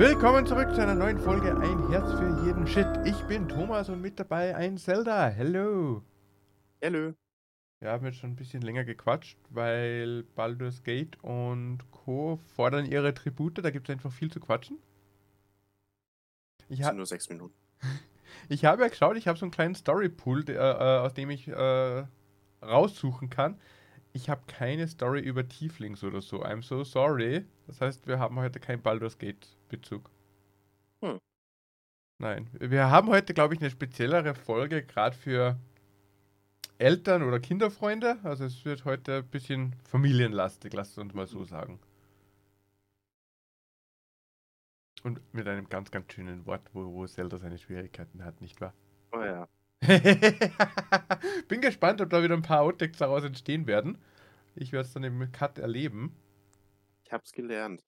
Willkommen zurück zu einer neuen Folge Ein Herz für jeden Shit. Ich bin Thomas und mit dabei ein Zelda. Hello. Hallo. Wir haben jetzt schon ein bisschen länger gequatscht, weil Baldur's Gate und Co. fordern ihre Tribute. Da gibt es einfach viel zu quatschen. Ich, Das ha sind nur sechs Minuten. ich habe ja geschaut, ich habe so einen kleinen Story-Pool, der, äh, aus dem ich äh, raussuchen kann. Ich habe keine Story über Tieflings oder so. I'm so sorry. Das heißt, wir haben heute keinen Baldur's Gate-Bezug. Hm. Nein. Wir haben heute, glaube ich, eine speziellere Folge, gerade für Eltern oder Kinderfreunde. Also es wird heute ein bisschen familienlastig, lasst uns mal so sagen. Und mit einem ganz, ganz schönen Wort, wo, wo Zelda seine Schwierigkeiten hat, nicht wahr? Oh ja. Bin gespannt, ob da wieder ein paar Outtakes daraus entstehen werden. Ich werde es dann im Cut erleben. Ich hab's gelernt.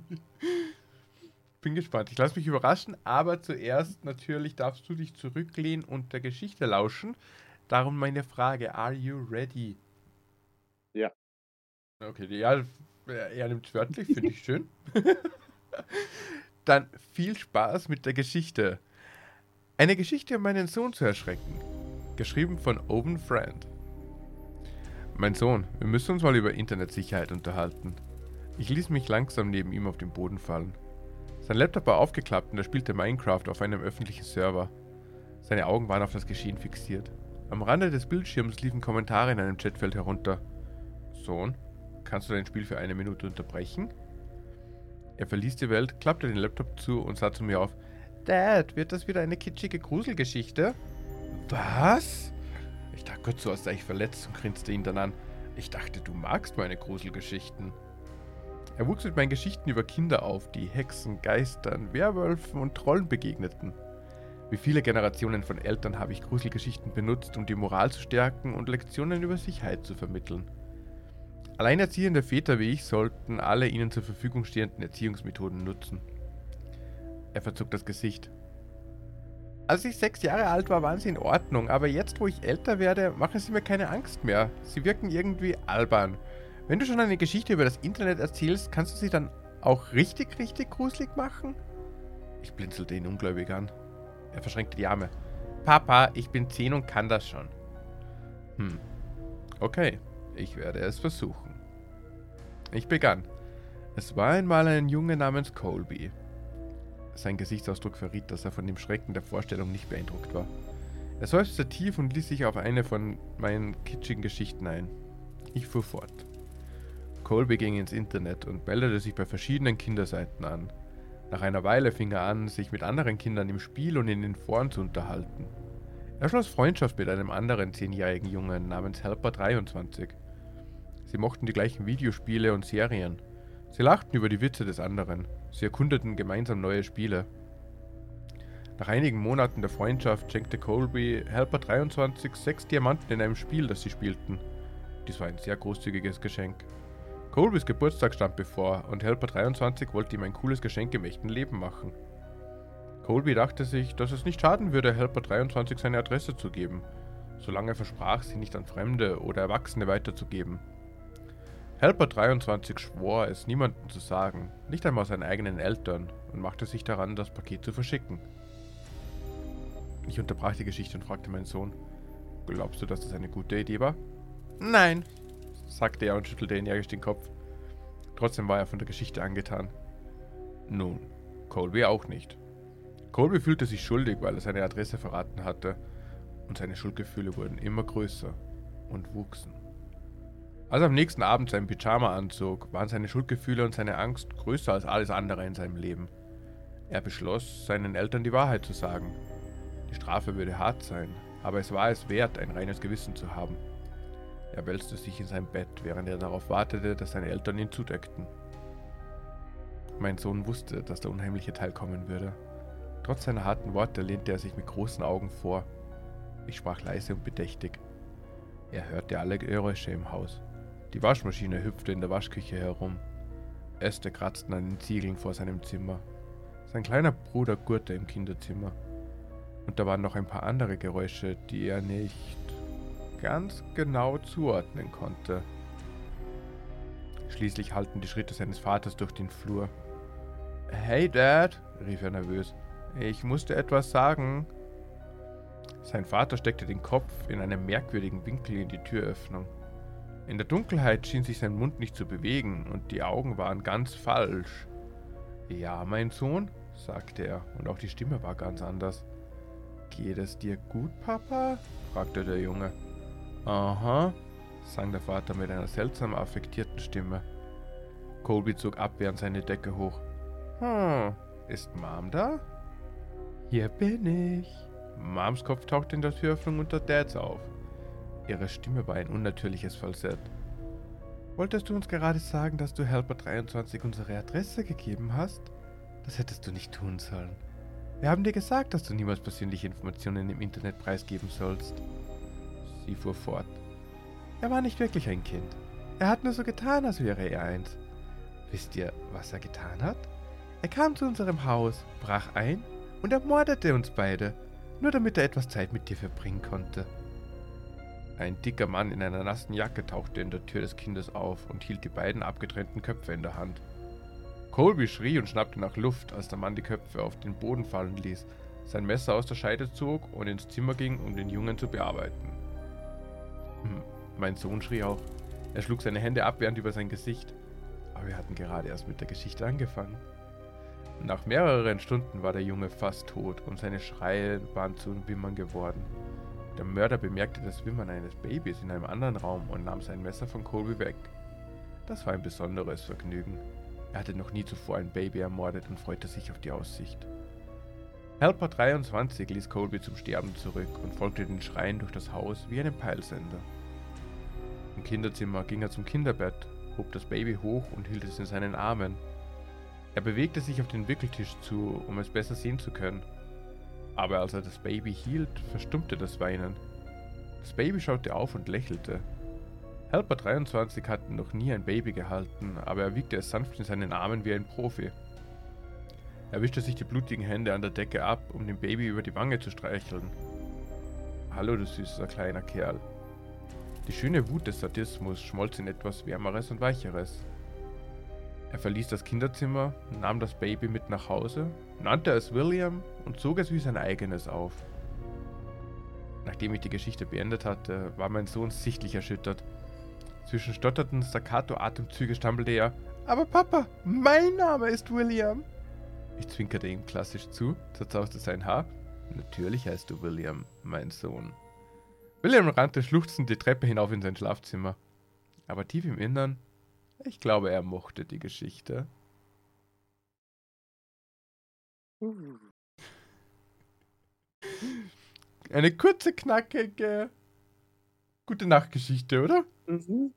Bin gespannt. Ich lasse mich überraschen, aber zuerst natürlich darfst du dich zurücklehnen und der Geschichte lauschen. Darum meine Frage: Are you ready? Ja. Okay, ja, er nimmt es wörtlich, finde ich schön. Dann viel Spaß mit der Geschichte. Eine Geschichte, um meinen Sohn zu erschrecken. Geschrieben von Owen Friend. Mein Sohn, wir müssen uns mal über Internetsicherheit unterhalten. Ich ließ mich langsam neben ihm auf den Boden fallen. Sein Laptop war aufgeklappt und er spielte Minecraft auf einem öffentlichen Server. Seine Augen waren auf das Geschehen fixiert. Am Rande des Bildschirms liefen Kommentare in einem Chatfeld herunter. Sohn, kannst du dein Spiel für eine Minute unterbrechen? Er verließ die Welt, klappte den Laptop zu und sah zu mir auf. Dad, wird das wieder eine kitschige Gruselgeschichte? Was? Ich dachte kurz so, als sei ich verletzt und grinste ihn dann an. Ich dachte, du magst meine Gruselgeschichten. Er wuchs mit meinen Geschichten über Kinder auf, die Hexen, Geistern, Werwölfen und Trollen begegneten. Wie viele Generationen von Eltern habe ich Gruselgeschichten benutzt, um die Moral zu stärken und Lektionen über Sicherheit zu vermitteln. Alleinerziehende Väter wie ich sollten alle ihnen zur Verfügung stehenden Erziehungsmethoden nutzen. Er verzog das Gesicht. Als ich sechs Jahre alt war, waren sie in Ordnung, aber jetzt, wo ich älter werde, machen sie mir keine Angst mehr. Sie wirken irgendwie albern. Wenn du schon eine Geschichte über das Internet erzählst, kannst du sie dann auch richtig, richtig gruselig machen? Ich blinzelte ihn ungläubig an. Er verschränkte die Arme. Papa, ich bin zehn und kann das schon. Hm. Okay, ich werde es versuchen. Ich begann. Es war einmal ein Junge namens Colby. Sein Gesichtsausdruck verriet, dass er von dem Schrecken der Vorstellung nicht beeindruckt war. Er seufzte tief und ließ sich auf eine von meinen kitschigen Geschichten ein. Ich fuhr fort. Colby ging ins Internet und meldete sich bei verschiedenen Kinderseiten an. Nach einer Weile fing er an, sich mit anderen Kindern im Spiel und in den Foren zu unterhalten. Er schloss Freundschaft mit einem anderen zehnjährigen Jungen namens Helper23. Sie mochten die gleichen Videospiele und Serien. Sie lachten über die Witze des anderen. Sie erkundeten gemeinsam neue Spiele. Nach einigen Monaten der Freundschaft schenkte Colby Helper23 sechs Diamanten in einem Spiel, das sie spielten. Dies war ein sehr großzügiges Geschenk. Colbys Geburtstag stand bevor und Helper23 wollte ihm ein cooles Geschenk im echten Leben machen. Colby dachte sich, dass es nicht schaden würde, Helper23 seine Adresse zu geben, solange er versprach, sie nicht an Fremde oder Erwachsene weiterzugeben. Helper23 schwor, es niemandem zu sagen, nicht einmal seinen eigenen Eltern, und machte sich daran, das Paket zu verschicken. Ich unterbrach die Geschichte und fragte meinen Sohn, glaubst du, dass das eine gute Idee war? Nein, sagte er und schüttelte energisch den Kopf. Trotzdem war er von der Geschichte angetan. Nun, Colby auch nicht. Colby fühlte sich schuldig, weil er seine Adresse verraten hatte, und seine Schuldgefühle wurden immer größer und wuchsen. Als er am nächsten Abend sein Pyjama anzog, waren seine Schuldgefühle und seine Angst größer als alles andere in seinem Leben. Er beschloss, seinen Eltern die Wahrheit zu sagen. Die Strafe würde hart sein, aber es war es wert, ein reines Gewissen zu haben. Er wälzte sich in sein Bett, während er darauf wartete, dass seine Eltern ihn zudeckten. Mein Sohn wusste, dass der unheimliche Teil kommen würde. Trotz seiner harten Worte lehnte er sich mit großen Augen vor. Ich sprach leise und bedächtig. Er hörte alle Geräusche im Haus. Die Waschmaschine hüpfte in der Waschküche herum. Äste kratzten an den Ziegeln vor seinem Zimmer. Sein kleiner Bruder gurrte im Kinderzimmer. Und da waren noch ein paar andere Geräusche, die er nicht ganz genau zuordnen konnte. Schließlich hallten die Schritte seines Vaters durch den Flur. Hey Dad, rief er nervös. Ich musste etwas sagen. Sein Vater steckte den Kopf in einem merkwürdigen Winkel in die Türöffnung. In der Dunkelheit schien sich sein Mund nicht zu bewegen und die Augen waren ganz falsch. Ja, mein Sohn, sagte er, und auch die Stimme war ganz anders. Geht es dir gut, Papa? fragte der Junge. Aha, sang der Vater mit einer seltsam affektierten Stimme. Colby zog abwehrend seine Decke hoch. Hm, ist Mom da? Hier bin ich. Moms Kopf tauchte in der Türöffnung unter Dads auf. Ihre Stimme war ein unnatürliches Falsett. Wolltest du uns gerade sagen, dass du Helper 23 unsere Adresse gegeben hast? Das hättest du nicht tun sollen. Wir haben dir gesagt, dass du niemals persönliche Informationen im Internet preisgeben sollst. Sie fuhr fort. Er war nicht wirklich ein Kind. Er hat nur so getan, als wäre er eins. Wisst ihr, was er getan hat? Er kam zu unserem Haus, brach ein und ermordete uns beide, nur damit er etwas Zeit mit dir verbringen konnte. Ein dicker Mann in einer nassen Jacke tauchte in der Tür des Kindes auf und hielt die beiden abgetrennten Köpfe in der Hand. Colby schrie und schnappte nach Luft, als der Mann die Köpfe auf den Boden fallen ließ, sein Messer aus der Scheide zog und ins Zimmer ging, um den Jungen zu bearbeiten. Hm, mein Sohn schrie auch. Er schlug seine Hände abwehrend über sein Gesicht. Aber wir hatten gerade erst mit der Geschichte angefangen. Nach mehreren Stunden war der Junge fast tot und seine Schreie waren zu Wimmern geworden. Der Mörder bemerkte das Wimmern eines Babys in einem anderen Raum und nahm sein Messer von Colby weg. Das war ein besonderes Vergnügen. Er hatte noch nie zuvor ein Baby ermordet und freute sich auf die Aussicht. Helper 23 ließ Colby zum Sterben zurück und folgte den Schreien durch das Haus wie einem Peilsender. Im Kinderzimmer ging er zum Kinderbett, hob das Baby hoch und hielt es in seinen Armen. Er bewegte sich auf den Wickeltisch zu, um es besser sehen zu können. Aber als er das Baby hielt, verstummte das Weinen. Das Baby schaute auf und lächelte. Helper 23 hatte noch nie ein Baby gehalten, aber er wiegte es sanft in seinen Armen wie ein Profi. Er wischte sich die blutigen Hände an der Decke ab, um dem Baby über die Wange zu streicheln. Hallo, du süßer kleiner Kerl. Die schöne Wut des Sadismus schmolz in etwas Wärmeres und Weicheres. Er verließ das Kinderzimmer, nahm das Baby mit nach Hause, nannte es William und zog es wie sein eigenes auf. Nachdem ich die Geschichte beendet hatte, war mein Sohn sichtlich erschüttert. Zwischen stotternden Staccato-Atemzüge stammelte er: Aber Papa, mein Name ist William. Ich zwinkerte ihm klassisch zu, zerzauste sein Haar. Natürlich heißt du William, mein Sohn. William rannte schluchzend die Treppe hinauf in sein Schlafzimmer. Aber tief im Innern ich glaube, er mochte die Geschichte. Eine kurze, knackige, gute Nachtgeschichte, oder? Mhm.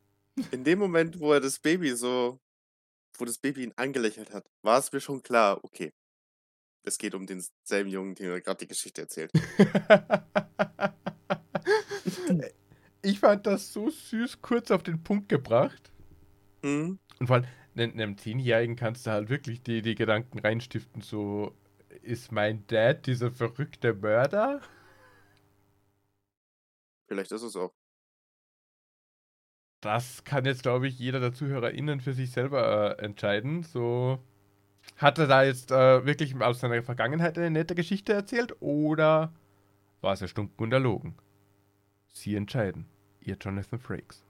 In dem Moment, wo er das Baby so, wo das Baby ihn angelächelt hat, war es mir schon klar, okay, es geht um denselben Jungen, den er gerade die Geschichte erzählt. ich fand das so süß kurz auf den Punkt gebracht. Mhm. Und vor allem, einem Zehnjährigen kannst du halt wirklich die, die Gedanken reinstiften, so, ist mein Dad dieser verrückte Mörder? Vielleicht ist es auch. Das kann jetzt, glaube ich, jeder der ZuhörerInnen für sich selber äh, entscheiden. So, hat er da jetzt äh, wirklich aus seiner Vergangenheit eine nette Geschichte erzählt oder war es erstunken und erlogen? Sie entscheiden. Ihr Jonathan Frakes.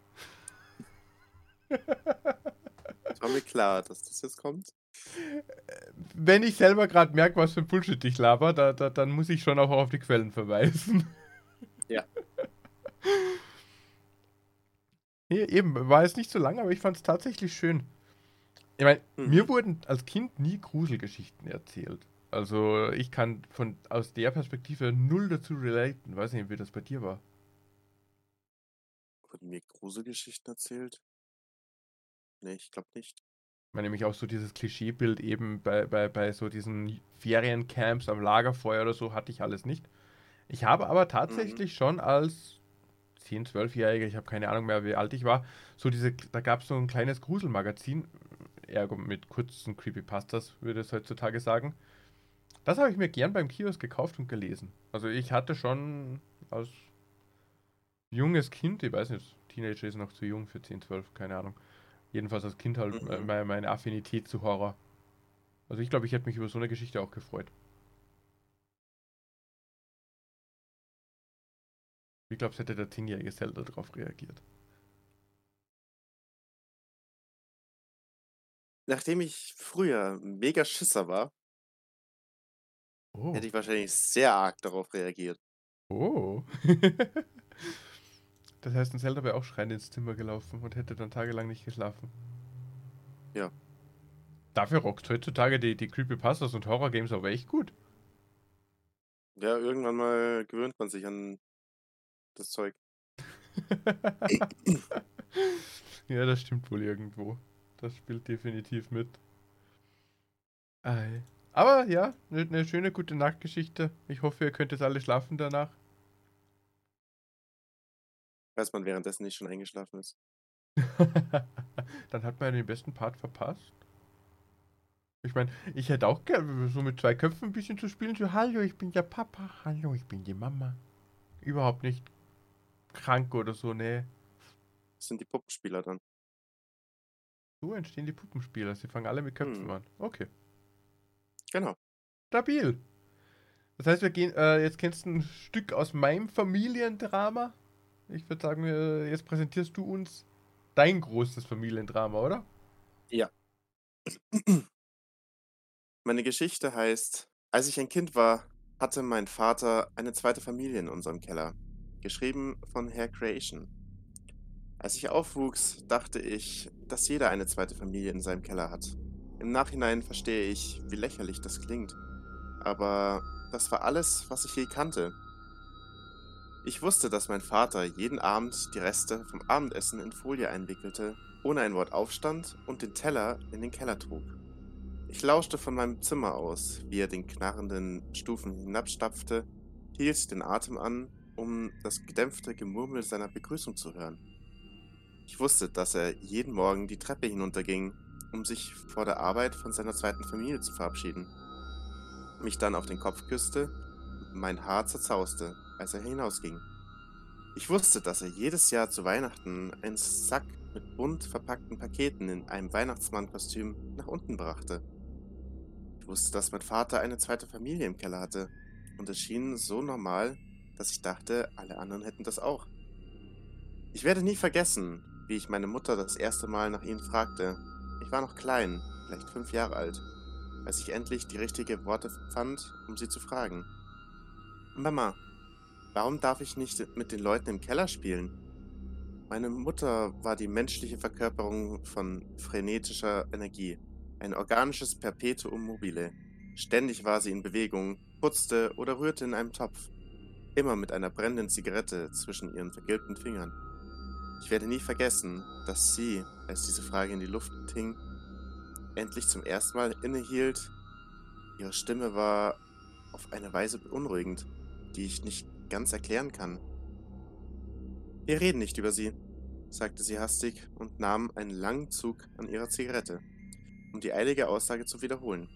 Es war mir klar, dass das jetzt kommt. Wenn ich selber gerade merke, was für ein Bullshit ich laber, da, da, dann muss ich schon auch auf die Quellen verweisen. Ja. Nee, eben, war es nicht so lang, aber ich fand es tatsächlich schön. Ich meine, mhm. mir wurden als Kind nie Gruselgeschichten erzählt. Also ich kann von aus der Perspektive null dazu relaten. Weiß nicht, wie das bei dir war. Wurden mir Gruselgeschichten erzählt? Nee, ich glaube nicht. Ich meine nämlich auch so dieses Klischeebild eben bei, bei, bei so diesen Feriencamps am Lagerfeuer oder so hatte ich alles nicht. Ich habe aber tatsächlich mhm. schon als 10-, 12-Jähriger, ich habe keine Ahnung mehr, wie alt ich war, so diese, da gab es so ein kleines Gruselmagazin, ergo mit kurzen Creepypastas, würde es heutzutage sagen. Das habe ich mir gern beim Kiosk gekauft und gelesen. Also ich hatte schon als junges Kind, ich weiß nicht, Teenager ist noch zu jung für 10, 12, keine Ahnung, Jedenfalls als Kind halt mhm. meine, meine Affinität zu Horror. Also ich glaube, ich hätte mich über so eine Geschichte auch gefreut. Wie glaubst du, hätte der zehnjährige Zelda darauf reagiert? Nachdem ich früher mega Schisser war, Oh. hätte ich wahrscheinlich sehr arg darauf reagiert. Oh. das heißt, ein Zelda wäre auch schreiend ins Zimmer gelaufen und hätte dann tagelang nicht geschlafen. Ja. Dafür rockt heutzutage die, die Creepypastas und Horror-Games aber echt gut. Ja, irgendwann mal gewöhnt man sich an das Zeug. ja, das stimmt wohl irgendwo. Das spielt definitiv mit. Aber ja, eine ne schöne gute Nachtgeschichte. Ich hoffe, ihr könnt jetzt alle schlafen danach. Falls man währenddessen nicht schon eingeschlafen ist. Dann hat man ja den besten Part verpasst. Ich meine, ich hätte auch gerne so mit zwei Köpfen ein bisschen zu spielen. So, hallo, ich bin der Papa. Hallo, ich bin die Mama. Überhaupt nicht krank oder so, nee. Das sind die Puppenspieler dann. So entstehen die Puppenspieler. Sie fangen alle mit Köpfen Hm. an. Okay. Genau. Stabil. Das heißt, wir gehen, äh, jetzt kennst du ein Stück aus meinem Familiendrama. Ich würde sagen, jetzt präsentierst du uns dein großes Familiendrama, oder? Meine Geschichte heißt, als ich ein Kind war, hatte mein Vater eine zweite Familie in unserem Keller. Geschrieben von Herr Creation. Als ich aufwuchs, dachte ich, dass jeder eine zweite Familie in seinem Keller hat. Im Nachhinein verstehe ich, wie lächerlich das klingt. Aber das war alles, was ich je kannte. Ich wusste, dass mein Vater jeden Abend die Reste vom Abendessen in Folie einwickelte, ohne ein Wort aufstand und den Teller in den Keller trug. Ich lauschte von meinem Zimmer aus, wie er den knarrenden Stufen hinabstapfte, hielt den Atem an, um das gedämpfte Gemurmel seiner Begrüßung zu hören. Ich wusste, dass er jeden Morgen die Treppe hinunterging, um sich vor der Arbeit von seiner zweiten Familie zu verabschieden. Mich dann auf den Kopf küsste mein Haar zerzauste, als er hinausging. Ich wusste, dass er jedes Jahr zu Weihnachten einen Sack mit bunt verpackten Paketen in einem Weihnachtsmannkostüm nach unten brachte. Ich wusste, dass mein Vater eine zweite Familie im Keller hatte, und es schien so normal, dass ich dachte, alle anderen hätten das auch. Ich werde nie vergessen, wie ich meine Mutter das erste Mal nach ihnen fragte. Ich war noch klein, vielleicht fünf Jahre alt, als ich endlich die richtigen Worte fand, um sie zu fragen. Mama, warum darf ich nicht mit den Leuten im Keller spielen? Meine Mutter war die menschliche Verkörperung von frenetischer Energie, ein organisches Perpetuum mobile. Ständig war sie in Bewegung, putzte oder rührte in einem Topf, immer mit einer brennenden Zigarette zwischen ihren vergilbten Fingern. Ich werde nie vergessen, dass sie, als diese Frage in die Luft hing, endlich zum ersten Mal innehielt. Ihre Stimme war auf eine Weise beunruhigend, die ich nicht ganz erklären kann. Wir reden nicht über sie, sagte sie hastig und nahm einen langen Zug an ihrer Zigarette, um die eilige Aussage zu wiederholen.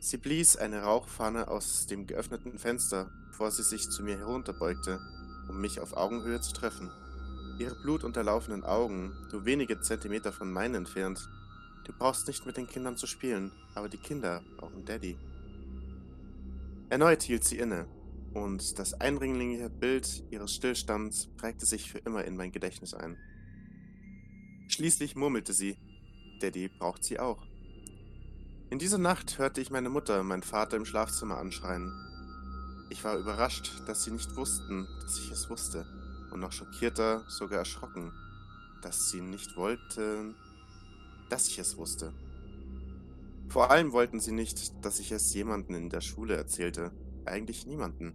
Sie blies eine Rauchfahne aus dem geöffneten Fenster, bevor sie sich zu mir herunterbeugte, um mich auf Augenhöhe zu treffen. Ihre blutunterlaufenen Augen, nur wenige Zentimeter von meinen entfernt. Du brauchst nicht mit den Kindern zu spielen, aber die Kinder brauchen Daddy. Erneut hielt sie inne, und das eindringliche Bild ihres Stillstands prägte sich für immer in mein Gedächtnis ein. Schließlich murmelte sie, Daddy braucht sie auch. In dieser Nacht hörte ich meine Mutter meinen Vater im Schlafzimmer anschreien. Ich war überrascht, dass sie nicht wussten, dass ich es wusste, und noch schockierter, sogar erschrocken, dass sie nicht wollten, dass ich es wusste. Vor allem wollten sie nicht, dass ich es jemanden in der Schule erzählte, eigentlich niemanden.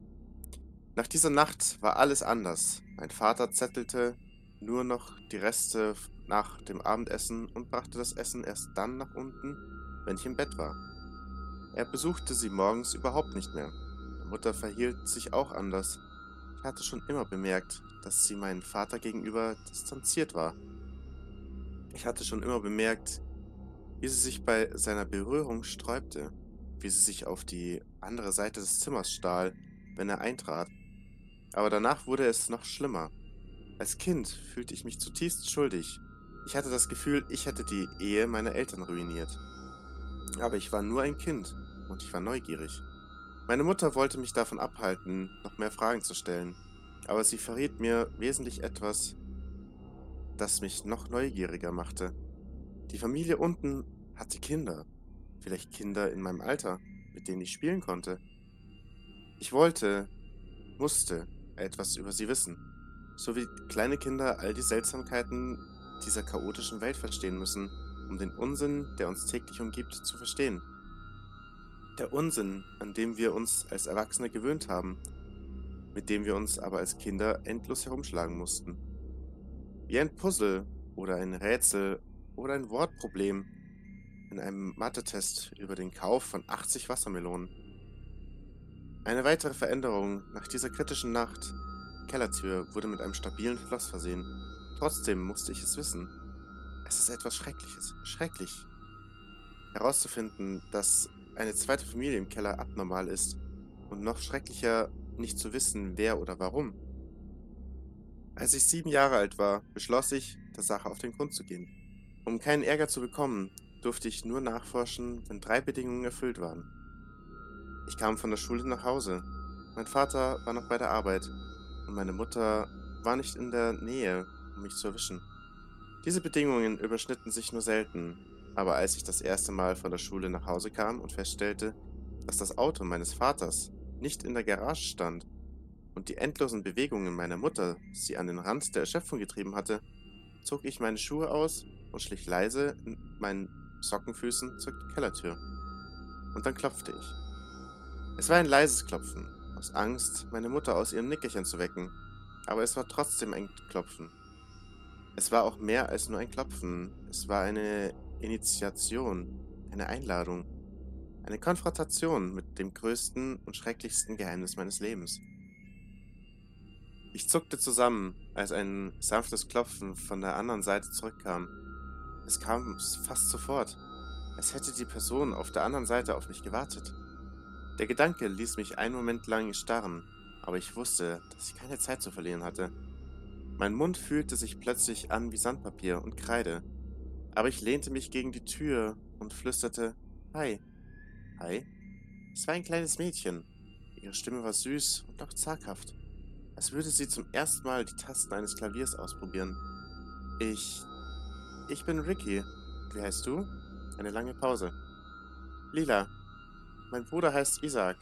Nach dieser Nacht war alles anders. Mein Vater zettelte nur noch die Reste nach dem Abendessen und brachte das Essen erst dann nach unten, wenn ich im Bett war. Er besuchte sie morgens überhaupt nicht mehr. Meine Mutter verhielt sich auch anders. Ich hatte schon immer bemerkt, dass sie meinem Vater gegenüber distanziert war. Ich hatte schon immer bemerkt, wie sie sich bei seiner Berührung sträubte, wie sie sich auf die andere Seite des Zimmers stahl, wenn er eintrat. Aber danach wurde es noch schlimmer. Als Kind fühlte ich mich zutiefst schuldig. Ich hatte das Gefühl, ich hätte die Ehe meiner Eltern ruiniert. Aber ich war nur ein Kind und ich war neugierig. Meine Mutter wollte mich davon abhalten, noch mehr Fragen zu stellen, aber sie verriet mir wesentlich etwas, das mich noch neugieriger machte. Die Familie unten hatte Kinder, vielleicht Kinder in meinem Alter, mit denen ich spielen konnte. Ich wollte, musste etwas über sie wissen, so wie kleine Kinder all die Seltsamkeiten dieser chaotischen Welt verstehen müssen, um den Unsinn, der uns täglich umgibt, zu verstehen. Der Unsinn, an dem wir uns als Erwachsene gewöhnt haben, mit dem wir uns aber als Kinder endlos herumschlagen mussten. Wie ein Puzzle oder ein Rätsel oder ein Wortproblem in einem Mathe-Test über den Kauf von 80 Wassermelonen. Eine weitere Veränderung nach dieser kritischen Nacht. Die Kellertür wurde mit einem stabilen Schloss versehen. Trotzdem musste ich es wissen. Es ist etwas Schreckliches. Schrecklich. Herauszufinden, dass eine zweite Familie im Keller abnormal ist. Und noch schrecklicher, nicht zu wissen, wer oder warum. Als ich sieben Jahre alt war, beschloss ich, der Sache auf den Grund zu gehen. Um keinen Ärger zu bekommen, durfte ich nur nachforschen, wenn drei Bedingungen erfüllt waren. Ich kam von der Schule nach Hause. Mein Vater war noch bei der Arbeit und meine Mutter war nicht in der Nähe, um mich zu erwischen. Diese Bedingungen überschnitten sich nur selten, aber als ich das erste Mal von der Schule nach Hause kam und feststellte, dass das Auto meines Vaters nicht in der Garage stand und die endlosen Bewegungen meiner Mutter sie an den Rand der Erschöpfung getrieben hatte, zog ich meine Schuhe aus und schlich leise in meinen Sockenfüßen zur Kellertür. Und dann klopfte ich. Es war ein leises Klopfen, aus Angst, meine Mutter aus ihrem Nickerchen zu wecken, aber es war trotzdem ein Klopfen. Es war auch mehr als nur ein Klopfen, es war eine Initiation, eine Einladung, eine Konfrontation mit dem größten und schrecklichsten Geheimnis meines Lebens. Ich zuckte zusammen, als ein sanftes Klopfen von der anderen Seite zurückkam. Es kam fast sofort, als hätte die Person auf der anderen Seite auf mich gewartet. Der Gedanke ließ mich einen Moment lang starren, aber ich wusste, dass ich keine Zeit zu verlieren hatte. Mein Mund fühlte sich plötzlich an wie Sandpapier und Kreide, aber ich lehnte mich gegen die Tür und flüsterte Hi. Hi. Es war ein kleines Mädchen. Ihre Stimme war süß und auch zaghaft als würde sie zum ersten Mal die Tasten eines Klaviers ausprobieren. Ich. Ich bin Ricky. Wie heißt du? Eine lange Pause. Lila. Mein Bruder heißt Isaac.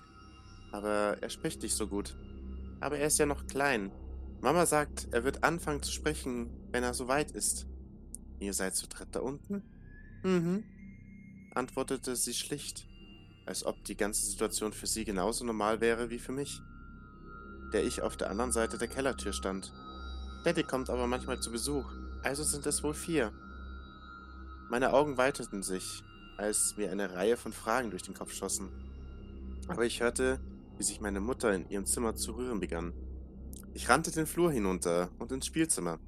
Aber er spricht nicht so gut. Aber er ist ja noch klein. Mama sagt, er wird anfangen zu sprechen, wenn er so weit ist. Ihr seid zu dritt da unten? Mhm, antwortete sie schlicht, als ob die ganze Situation für sie genauso normal wäre wie für mich der ich auf der anderen Seite der Kellertür stand. Daddy kommt aber manchmal zu Besuch, also sind es wohl vier. Meine Augen weiteten sich, als mir eine Reihe von Fragen durch den Kopf schossen. Aber ich hörte, wie sich meine Mutter in ihrem Zimmer zu rühren begann. Ich rannte den Flur hinunter und ins Spielzimmer,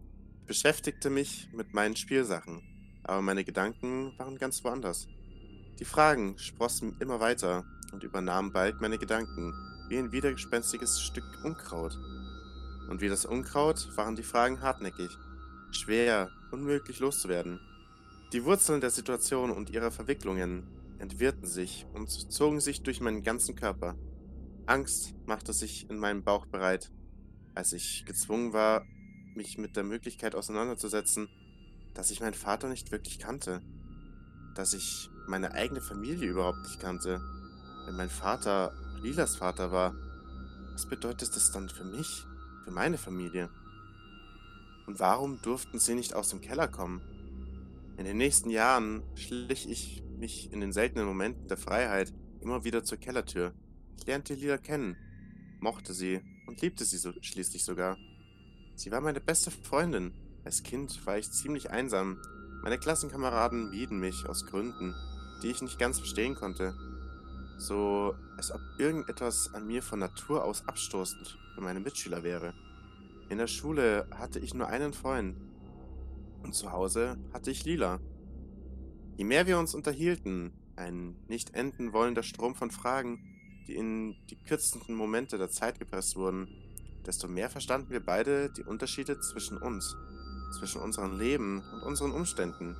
ich beschäftigte mich mit meinen Spielsachen, aber meine Gedanken waren ganz woanders. Die Fragen sprossen immer weiter und übernahmen bald meine Gedanken, wie ein widergespenstiges Stück Unkraut. Und wie das Unkraut waren die Fragen hartnäckig, schwer, unmöglich loszuwerden. Die Wurzeln der Situation und ihrer Verwicklungen entwirrten sich und zogen sich durch meinen ganzen Körper. Angst machte sich in meinem Bauch bereit, als ich gezwungen war, mich mit der Möglichkeit auseinanderzusetzen, dass ich meinen Vater nicht wirklich kannte, dass ich meine eigene Familie überhaupt nicht kannte, wenn mein Vater Lilas Vater war, was bedeutet das dann für mich, für meine Familie? Und warum durften sie nicht aus dem Keller kommen? In den nächsten Jahren schlich ich mich in den seltenen Momenten der Freiheit immer wieder zur Kellertür. Ich lernte Lila kennen, mochte sie und liebte sie so schließlich sogar. Sie war meine beste Freundin. Als Kind war ich ziemlich einsam. Meine Klassenkameraden mieden mich aus Gründen, die ich nicht ganz verstehen konnte. So, als ob irgendetwas an mir von Natur aus abstoßend für meine Mitschüler wäre. In der Schule hatte ich nur einen Freund. Und zu Hause hatte ich Lila. Je mehr wir uns unterhielten, ein nicht enden wollender Strom von Fragen, die in die kürzesten Momente der Zeit gepresst wurden, desto mehr verstanden wir beide die Unterschiede zwischen uns, zwischen unserem Leben und unseren Umständen.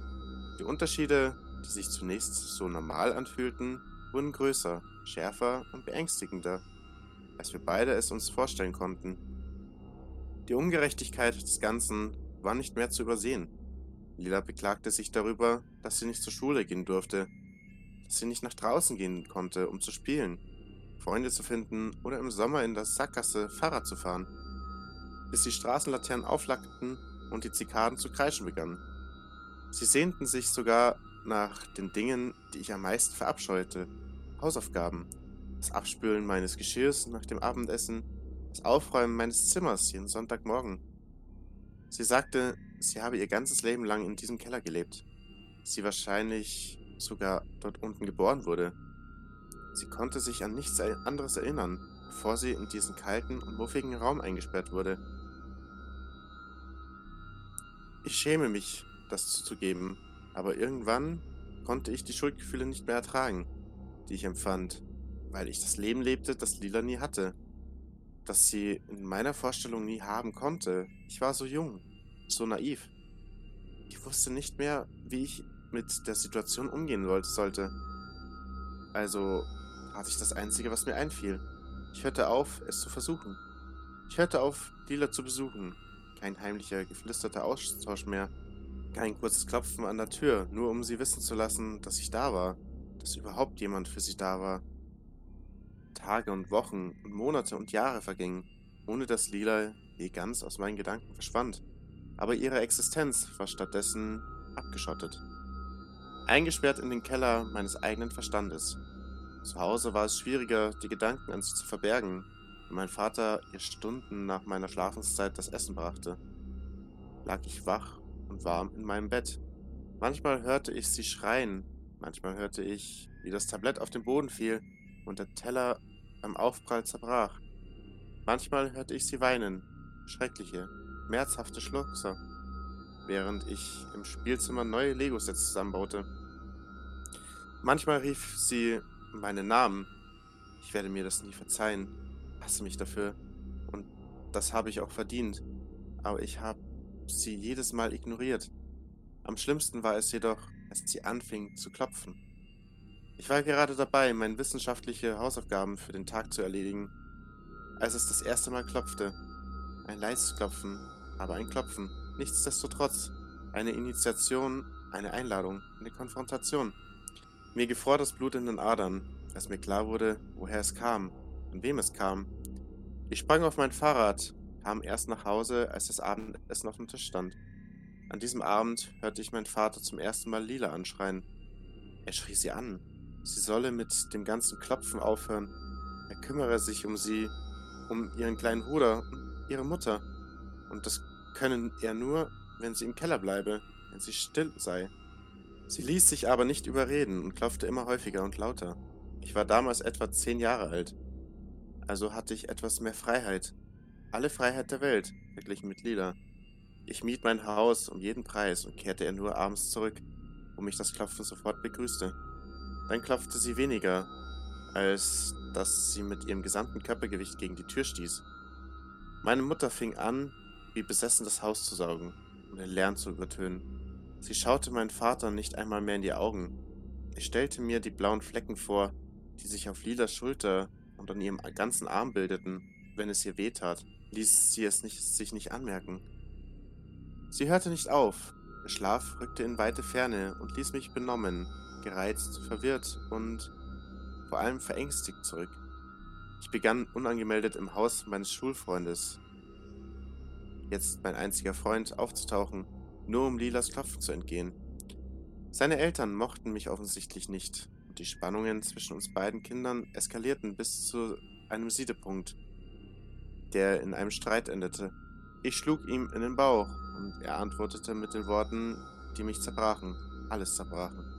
Die Unterschiede, die sich zunächst so normal anfühlten, wurden größer, schärfer und beängstigender, als wir beide es uns vorstellen konnten. Die Ungerechtigkeit des Ganzen war nicht mehr zu übersehen. Lila beklagte sich darüber, dass sie nicht zur Schule gehen durfte, dass sie nicht nach draußen gehen konnte, um zu spielen, Freunde zu finden oder im Sommer in der Sackgasse Fahrrad zu fahren, bis die Straßenlaternen auflackten und die Zikaden zu kreischen begannen. Sie sehnten sich sogar nach den Dingen, die ich am meisten verabscheute. Hausaufgaben, das Abspülen meines Geschirrs nach dem Abendessen, das Aufräumen meines Zimmers jeden Sonntagmorgen. Sie sagte, sie habe ihr ganzes Leben lang in diesem Keller gelebt. Sie wahrscheinlich sogar dort unten geboren wurde. Sie konnte sich an nichts anderes erinnern, bevor sie in diesen kalten und muffigen Raum eingesperrt wurde. Ich schäme mich, das zuzugeben, aber irgendwann konnte ich die Schuldgefühle nicht mehr ertragen, die ich empfand, weil ich das Leben lebte, das Lila nie hatte, das sie in meiner Vorstellung nie haben konnte. Ich war so jung, so naiv. Ich wusste nicht mehr, wie ich mit der Situation umgehen sollte. Also tat ich das Einzige, was mir einfiel. Ich hörte auf, es zu versuchen. Ich hörte auf, Lila zu besuchen. Kein heimlicher, geflüsterter Austausch mehr. Kein kurzes Klopfen an der Tür, nur um sie wissen zu lassen, dass ich da war, dass überhaupt jemand für sie da war. Tage und Wochen und Monate und Jahre vergingen, ohne dass Lila je ganz aus meinen Gedanken verschwand. Aber ihre Existenz war stattdessen abgeschottet. Eingesperrt in den Keller meines eigenen Verstandes. Zu Hause war es schwieriger, die Gedanken an sie zu verbergen, wenn mein Vater ihr Stunden nach meiner Schlafenszeit das Essen brachte. Lag ich wach und warm in meinem Bett. Manchmal hörte ich sie schreien, manchmal hörte ich, wie das Tablett auf den Boden fiel und der Teller beim Aufprall zerbrach. Manchmal hörte ich sie weinen, schreckliche, schmerzhafte Schluchzer, während ich im Spielzimmer neue Lego-Sets zusammenbaute. Manchmal rief sie meinen Namen. Ich werde mir das nie verzeihen. Hasse mich dafür. Und das habe ich auch verdient. Aber ich habe sie jedes Mal ignoriert. Am schlimmsten war es jedoch, als sie anfing zu klopfen. Ich war gerade dabei, meine wissenschaftliche Hausaufgaben für den Tag zu erledigen, als es das erste Mal klopfte. Ein leises Klopfen, aber ein Klopfen. Nichtsdestotrotz. Eine Initiation, eine Einladung, eine Konfrontation. Mir gefror das Blut in den Adern, als mir klar wurde, woher es kam, von wem es kam. Ich sprang auf mein Fahrrad, kam erst nach Hause, als das Abendessen auf dem Tisch stand. An diesem Abend hörte ich meinen Vater zum ersten Mal Lila anschreien. Er schrie sie an. Sie solle mit dem ganzen Klopfen aufhören. Er kümmere sich um sie, um ihren kleinen Bruder und ihre Mutter. Und das könne er nur, wenn sie im Keller bleibe, wenn sie still sei. Sie ließ sich aber nicht überreden und klopfte immer häufiger und lauter. Ich war damals etwa zehn Jahre alt. Also hatte ich etwas mehr Freiheit. Alle Freiheit der Welt, verglichen mit Lila. Ich miet mein Haus um jeden Preis und kehrte er nur abends zurück, wo mich das Klopfen sofort begrüßte. Dann klopfte sie weniger, als dass sie mit ihrem gesamten Körpergewicht gegen die Tür stieß. Meine Mutter fing an, wie besessen das Haus zu saugen und den Lärm zu übertönen. Sie schaute meinen Vater nicht einmal mehr in die Augen. Ich stellte mir die blauen Flecken vor, die sich auf Lilas Schulter und an ihrem ganzen Arm bildeten, wenn es ihr wehtat, ließ sie es nicht, sich nicht anmerken. Sie hörte nicht auf. Der Schlaf rückte in weite Ferne und ließ mich benommen, gereizt, verwirrt und vor allem verängstigt zurück. Ich begann unangemeldet im Haus meines Schulfreundes, jetzt mein einziger Freund, aufzutauchen, nur um Lilas Klopfen zu entgehen. Seine Eltern mochten mich offensichtlich nicht, und die Spannungen zwischen uns beiden Kindern eskalierten bis zu einem Siedepunkt, der in einem Streit endete. Ich schlug ihm in den Bauch, und er antwortete mit den Worten, die mich zerbrachen, alles zerbrachen.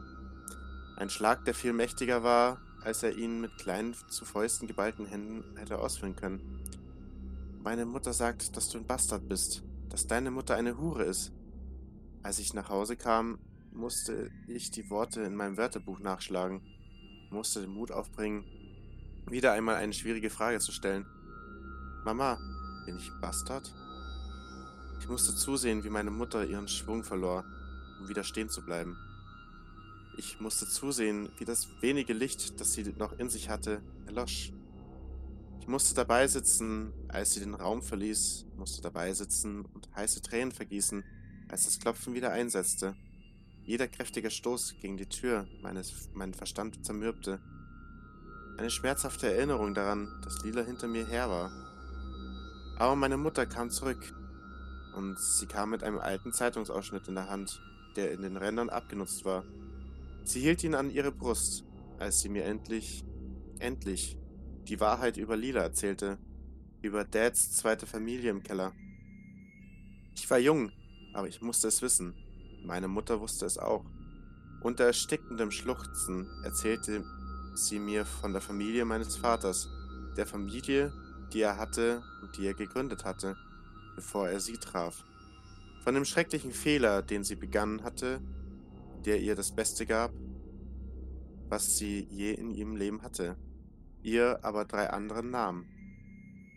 Ein Schlag, der viel mächtiger war, als er ihn mit kleinen, zu Fäusten geballten Händen hätte ausführen können. Meine Mutter sagt, dass du ein Bastard bist, dass deine Mutter eine Hure ist. Als ich nach Hause kam, musste ich die Worte in meinem Wörterbuch nachschlagen, musste den Mut aufbringen, wieder einmal eine schwierige Frage zu stellen. Mama, bin ich ein Bastard? Ich musste zusehen, wie meine Mutter ihren Schwung verlor, um wieder stehen zu bleiben. Ich musste zusehen, wie das wenige Licht, das sie noch in sich hatte, erlosch. Ich musste dabei sitzen, als sie den Raum verließ, musste dabei sitzen und heiße Tränen vergießen, als das Klopfen wieder einsetzte. Jeder kräftige Stoß gegen die Tür meines, meinen Verstand zermürbte. Eine schmerzhafte Erinnerung daran, dass Lila hinter mir her war. Aber meine Mutter kam zurück und sie kam mit einem alten Zeitungsausschnitt in der Hand, der in den Rändern abgenutzt war. Sie hielt ihn an ihre Brust, als sie mir endlich, endlich die Wahrheit über Lila erzählte, über Dads zweite Familie im Keller. Ich war jung, aber ich musste es wissen. Meine Mutter wusste es auch. Unter erstickendem Schluchzen erzählte sie mir von der Familie meines Vaters, der Familie, die er hatte und die er gegründet hatte, bevor er sie traf. Von dem schrecklichen Fehler, den sie begangen hatte, der ihr das Beste gab, was sie je in ihrem Leben hatte ihr aber drei anderen Namen.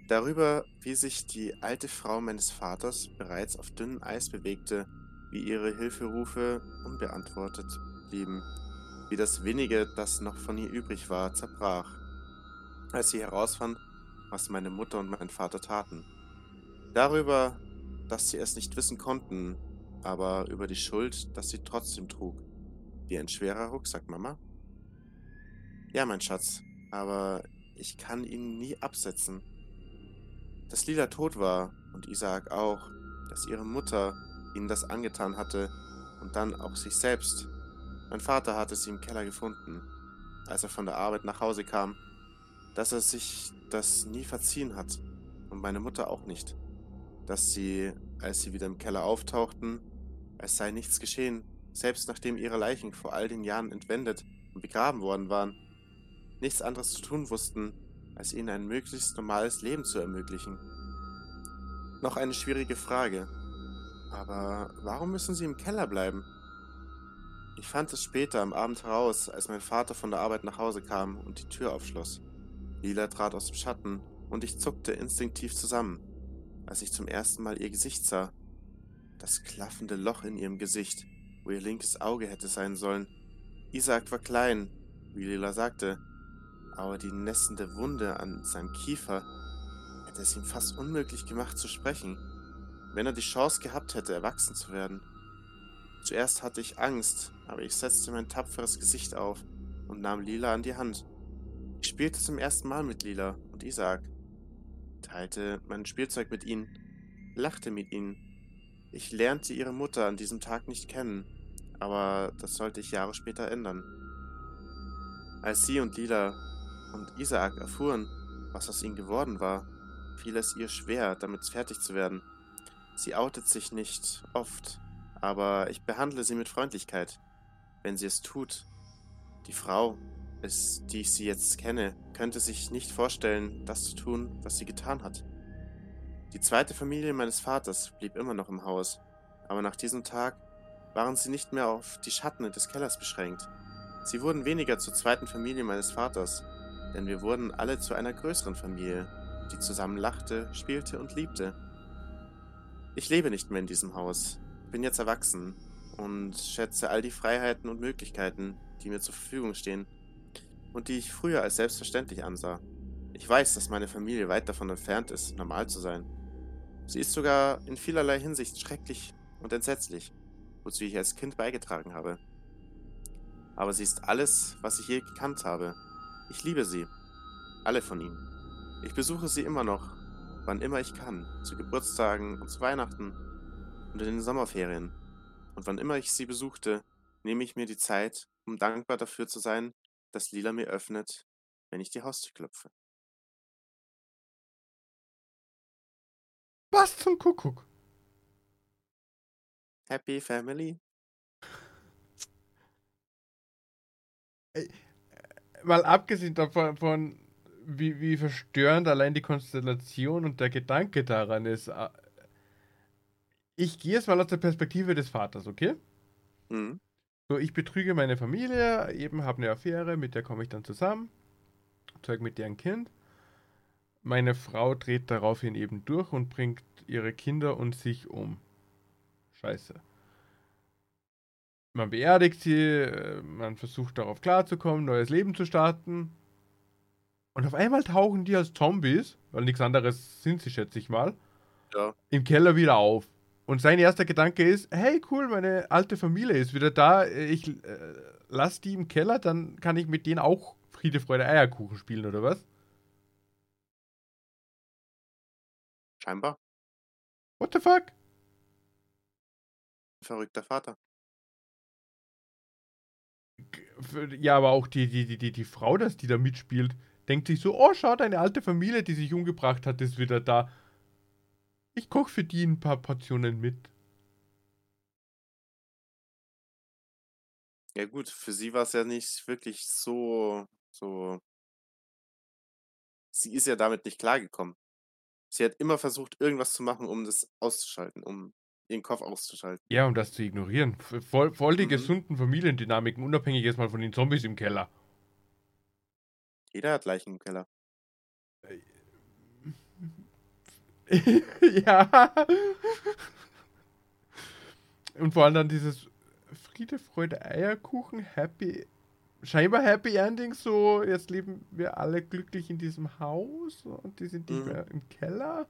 Darüber, wie sich die alte Frau meines Vaters bereits auf dünnem Eis bewegte, wie ihre Hilferufe unbeantwortet blieben, wie das wenige, das noch von ihr übrig war, zerbrach, als sie herausfand, was meine Mutter und mein Vater taten. Darüber, dass sie es nicht wissen konnten, aber über die Schuld, dass sie trotzdem trug. Wie ein schwerer Rucksack, Mama? Ja, mein Schatz, aber ich kann ihn nie absetzen. Dass Lila tot war und Isaac auch, dass ihre Mutter ihnen das angetan hatte und dann auch sich selbst. Mein Vater hatte sie im Keller gefunden, als er von der Arbeit nach Hause kam, dass er sich das nie verziehen hat und meine Mutter auch nicht, dass sie, als sie wieder im Keller auftauchten, als sei nichts geschehen, selbst nachdem ihre Leichen vor all den Jahren entwendet und begraben worden waren, nichts anderes zu tun wussten, als ihnen ein möglichst normales Leben zu ermöglichen. Noch eine schwierige Frage. Aber warum müssen sie im Keller bleiben? Ich fand es später am Abend heraus, als mein Vater von der Arbeit nach Hause kam und die Tür aufschloss. Lila trat aus dem Schatten und ich zuckte instinktiv zusammen, als ich zum ersten Mal ihr Gesicht sah. Das klaffende Loch in ihrem Gesicht, wo ihr linkes Auge hätte sein sollen. Isaac war klein, wie Lila sagte, aber die nässende Wunde an seinem Kiefer hätte es ihm fast unmöglich gemacht zu sprechen, wenn er die Chance gehabt hätte, erwachsen zu werden. Zuerst hatte ich Angst, aber ich setzte mein tapferes Gesicht auf und nahm Lila an die Hand. Ich spielte zum ersten Mal mit Lila und Isaac, teilte mein Spielzeug mit ihnen, lachte mit ihnen. Ich lernte ihre Mutter an diesem Tag nicht kennen, aber das sollte ich Jahre später ändern. Als sie und Lila und Isaak erfuhren, was aus ihnen geworden war, fiel es ihr schwer, damit fertig zu werden. Sie outet sich nicht oft, aber ich behandle sie mit Freundlichkeit, wenn sie es tut. Die Frau, ist, die ich sie jetzt kenne, könnte sich nicht vorstellen, das zu tun, was sie getan hat. Die zweite Familie meines Vaters blieb immer noch im Haus, aber nach diesem Tag waren sie nicht mehr auf die Schatten des Kellers beschränkt. Sie wurden weniger zur zweiten Familie meines Vaters denn wir wurden alle zu einer größeren Familie, die zusammen lachte, spielte und liebte. Ich lebe nicht mehr in diesem Haus, bin jetzt erwachsen und schätze all die Freiheiten und Möglichkeiten, die mir zur Verfügung stehen und die ich früher als selbstverständlich ansah. Ich weiß, dass meine Familie weit davon entfernt ist, normal zu sein. Sie ist sogar in vielerlei Hinsicht schrecklich und entsetzlich, wozu ich als Kind beigetragen habe. Aber sie ist alles, was ich je gekannt habe ich liebe sie. Alle von ihnen. Ich besuche sie immer noch, wann immer ich kann, zu Geburtstagen und zu Weihnachten und in den Sommerferien. Und wann immer ich sie besuchte, nehme ich mir die Zeit, um dankbar dafür zu sein, dass Lila mir öffnet, wenn ich die Haustür klopfe. Was zum Kuckuck? Happy Family? Ey, mal abgesehen davon, von, wie, wie verstörend allein die Konstellation und der Gedanke daran ist, äh, ich gehe jetzt mal aus der Perspektive des Vaters, okay? Mhm. So, ich betrüge meine Familie, eben habe eine Affäre, mit der komme ich dann zusammen, zeug mit deren Kind. Meine Frau dreht daraufhin eben durch und bringt ihre Kinder und sich um. Scheiße. man beerdigt sie, äh, man versucht darauf klarzukommen, neues Leben zu starten. Und auf einmal tauchen die als Zombies, weil nichts anderes sind sie, schätze ich mal, Ja. im Keller wieder auf. Und sein erster Gedanke ist, hey cool, meine alte Familie ist wieder da, ich äh, lass die im Keller, dann kann ich mit denen auch Friede, Freude, Eierkuchen spielen, oder was? Scheinbar. What the fuck? Verrückter Vater. Ja, aber auch die, die, die, die, Frau, dass die da mitspielt, denkt sich so, oh, schau, deine alte Familie, die sich umgebracht hat, ist wieder da. Ich koch für die ein paar Portionen mit. Ja gut, für sie war es ja nicht wirklich so, so. Sie ist ja damit nicht klargekommen. Sie hat immer versucht, irgendwas zu machen, um das auszuschalten, um ihren Kopf auszuschalten. Ja, um das zu ignorieren. Voll, voll die Mhm. gesunden Familiendynamiken, unabhängig jetzt mal von den Zombies im Keller. Jeder hat Leichen im Keller. ja. Und vor allem dann dieses Friede, Freude, Eierkuchen, Happy, scheinbar Happy Ending, so jetzt leben wir alle glücklich in diesem Haus und die sind nicht Mhm. mehr im Keller.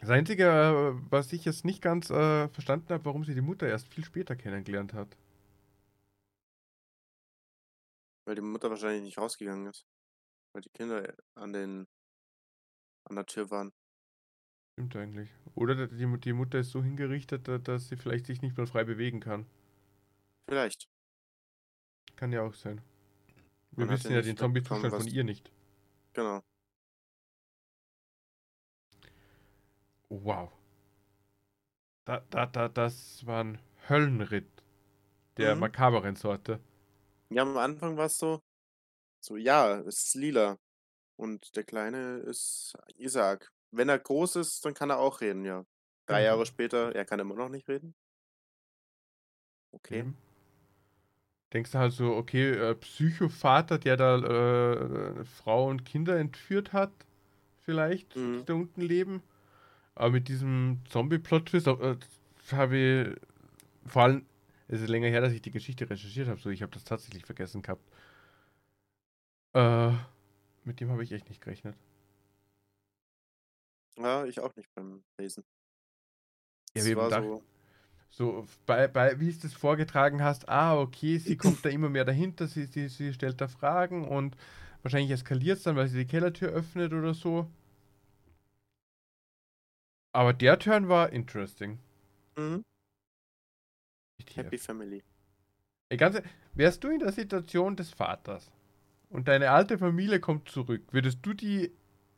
Das Einzige, was ich jetzt nicht ganz äh, verstanden habe, warum sie die Mutter erst viel später kennengelernt hat. Weil die Mutter wahrscheinlich nicht rausgegangen ist. Weil die Kinder an den an der Tür waren. Stimmt eigentlich. Oder die, die Mutter ist so hingerichtet, da- dass sie vielleicht sich nicht mehr frei bewegen kann. Vielleicht. Kann ja auch sein. Wir Man wissen ja den Zombie-Zustand von ihr nicht. Genau. Wow. Da, da, da, das war ein Höllenritt der Mhm. makaberen Sorte. Ja, am Anfang war es so, so, ja, es ist lila. Und der Kleine ist Isaac. Wenn er groß ist, dann kann er auch reden, ja. Drei Mhm. Jahre später, er kann immer noch nicht reden. Okay. Eben. Denkst du halt so, okay, äh, Psychovater, der da äh, Frau und Kinder entführt hat, vielleicht, Mhm. die da unten leben. Aber mit diesem Zombie-Plot-Twist äh, habe ich vor allem, es ist länger her, dass ich die Geschichte recherchiert habe, so ich habe das tatsächlich vergessen gehabt. Äh, mit dem habe ich echt nicht gerechnet. Ja, ich auch nicht beim Lesen. Ja, Es wir war dach- so, So, bei, bei, wie du es vorgetragen hast, ah, okay, sie kommt da immer mehr dahinter, sie, sie, sie stellt da Fragen und wahrscheinlich eskaliert es dann, weil sie die Kellertür öffnet oder so. Aber der Turn war interesting. mhm. Happy Family. Ey, ganz, ehrlich, wärst du in der Situation des Vaters und deine alte Familie kommt zurück, würdest du die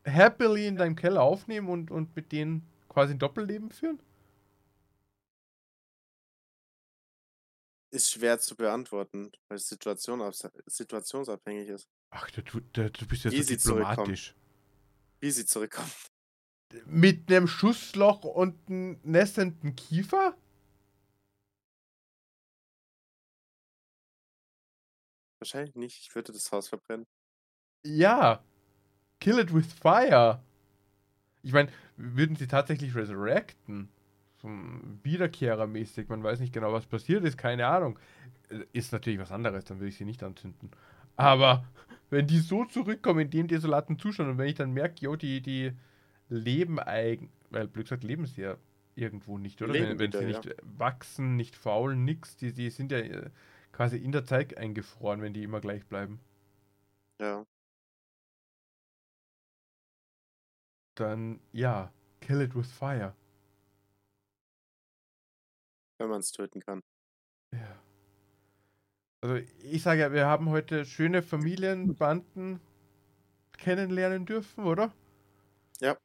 happily in deinem Keller aufnehmen und, und mit denen quasi ein Doppelleben führen? Ist schwer zu beantworten, weil es Situation situationsabhängig ist. Ach, du, du, du bist ja Wie so diplomatisch. Wie sie zurückkommen. Mit einem Schussloch und einem nässenden Kiefer? Wahrscheinlich nicht. Ich würde das Haus verbrennen. Ja. Kill it with fire. Ich meine, würden sie tatsächlich resurrecten? So Wiederkehrermäßig, man weiß nicht genau, was passiert ist, keine Ahnung. Äh, Ist natürlich was anderes, dann würde ich sie nicht anzünden. Aber wenn die so zurückkommen in dem desolaten Zustand und wenn ich dann merke, jo, die, die leben eigen, weil blöd gesagt, leben sie ja irgendwo nicht, oder? Leben Wenn, wenn wieder, sie ja. nicht wachsen, nicht faulen, nix, die, die sind ja äh, quasi in der Zeit eingefroren, wenn die immer gleich bleiben. Ja. Dann ja, kill it with fire. Wenn man es töten kann. Ja. Also ich sage ja, wir haben heute schöne Familienbanden kennenlernen dürfen, oder? Ja.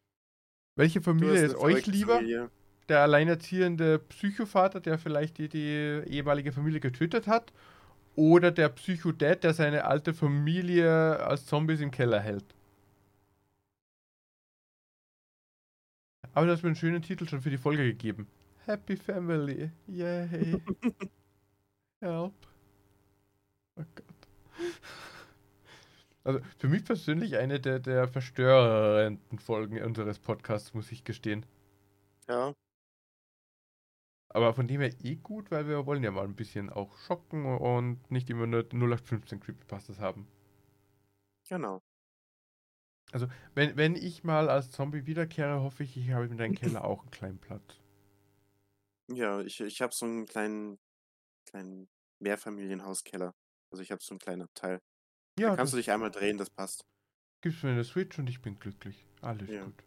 Welche Familie ist euch lieber? Familie. Der alleinerziehende Psychovater, der vielleicht die, die ehemalige Familie getötet hat? Oder der Psychodad, der seine alte Familie als Zombies im Keller hält? Aber du hast mir einen schönen Titel schon für die Folge gegeben. Happy Family. Yay. Help. Oh Gott. Also für mich persönlich eine der, der verstörenden Folgen unseres Podcasts, muss ich gestehen. Ja. Aber von dem her eh gut, weil wir wollen ja mal ein bisschen auch schocken und nicht immer nur 0815 Creepypastas haben. Genau. Also, wenn, wenn ich mal als Zombie wiederkehre, hoffe ich, ich habe in deinem Keller auch einen kleinen Platz. Ja, ich, ich habe so einen kleinen, kleinen Mehrfamilienhauskeller. Also ich habe so einen kleinen Abteil. Ja, da kannst du dich einmal drehen, das passt. gibst mir eine Switch und ich bin glücklich. Alles Ja. gut.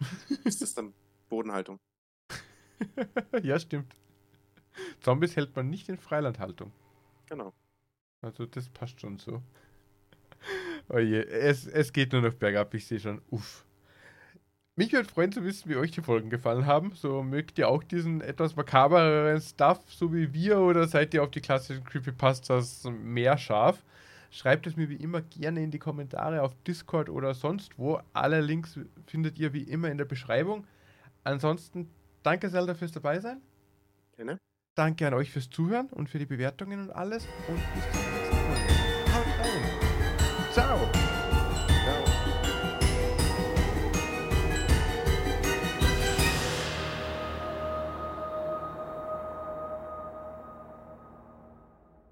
Ist das dann Bodenhaltung? ja, stimmt. Zombies hält man nicht in Freilandhaltung. Genau. Also das passt schon so. Oh je, es, es geht nur noch bergab, ich sehe schon. Uff. Mich würde freuen zu wissen, wie euch die Folgen gefallen haben. So mögt ihr auch diesen etwas makabereren Stuff, so wie wir, oder seid ihr auf die klassischen Creepypastas mehr scharf? Schreibt es mir wie immer gerne in die Kommentare auf Discord oder sonst wo. Alle Links findet ihr wie immer in der Beschreibung. Ansonsten danke Zelda fürs dabei sein. Gerne. Danke an euch fürs Zuhören und für die Bewertungen und alles. Und bis zum nächsten Mal.